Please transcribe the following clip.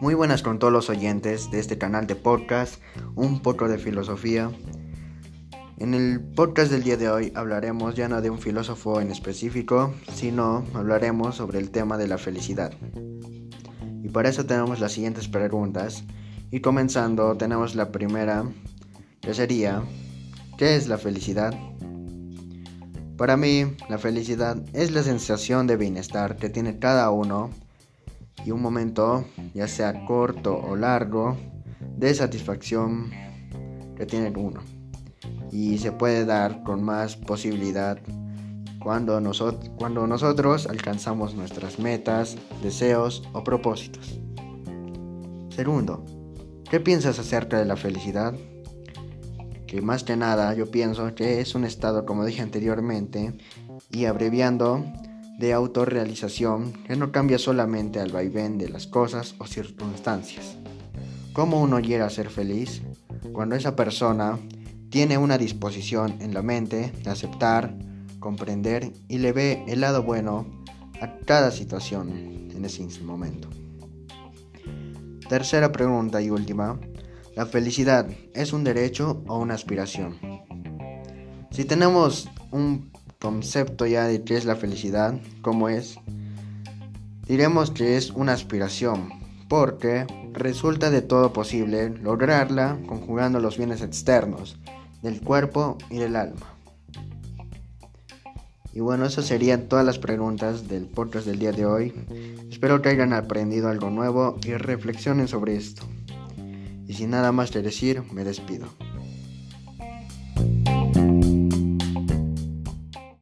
Muy buenas con todos los oyentes de este canal de podcast, un poco de filosofía. En el podcast del día de hoy hablaremos ya no de un filósofo en específico, sino hablaremos sobre el tema de la felicidad. Y para eso tenemos las siguientes preguntas. Y comenzando tenemos la primera, que sería, ¿qué es la felicidad? Para mí, la felicidad es la sensación de bienestar que tiene cada uno y un momento, ya sea corto o largo, de satisfacción que tiene uno. Y se puede dar con más posibilidad cuando, cuando nosotros alcanzamos nuestras metas, deseos o propósitos. Segundo, ¿qué piensas acerca de la felicidad? que más que nada yo pienso que es un estado, como dije anteriormente, y abreviando, de autorrealización que no cambia solamente al vaivén de las cosas o circunstancias. ¿Cómo uno llega a ser feliz? Cuando esa persona tiene una disposición en la mente de aceptar, comprender y le ve el lado bueno a cada situación en ese momento. Tercera pregunta y última. ¿La felicidad es un derecho o una aspiración? Si tenemos un concepto ya de qué es la felicidad, cómo es, diremos que es una aspiración, porque resulta de todo posible lograrla conjugando los bienes externos del cuerpo y del alma. Y bueno, esas serían todas las preguntas del podcast del día de hoy. Espero que hayan aprendido algo nuevo y reflexionen sobre esto. Y sin nada más que decir, me despido.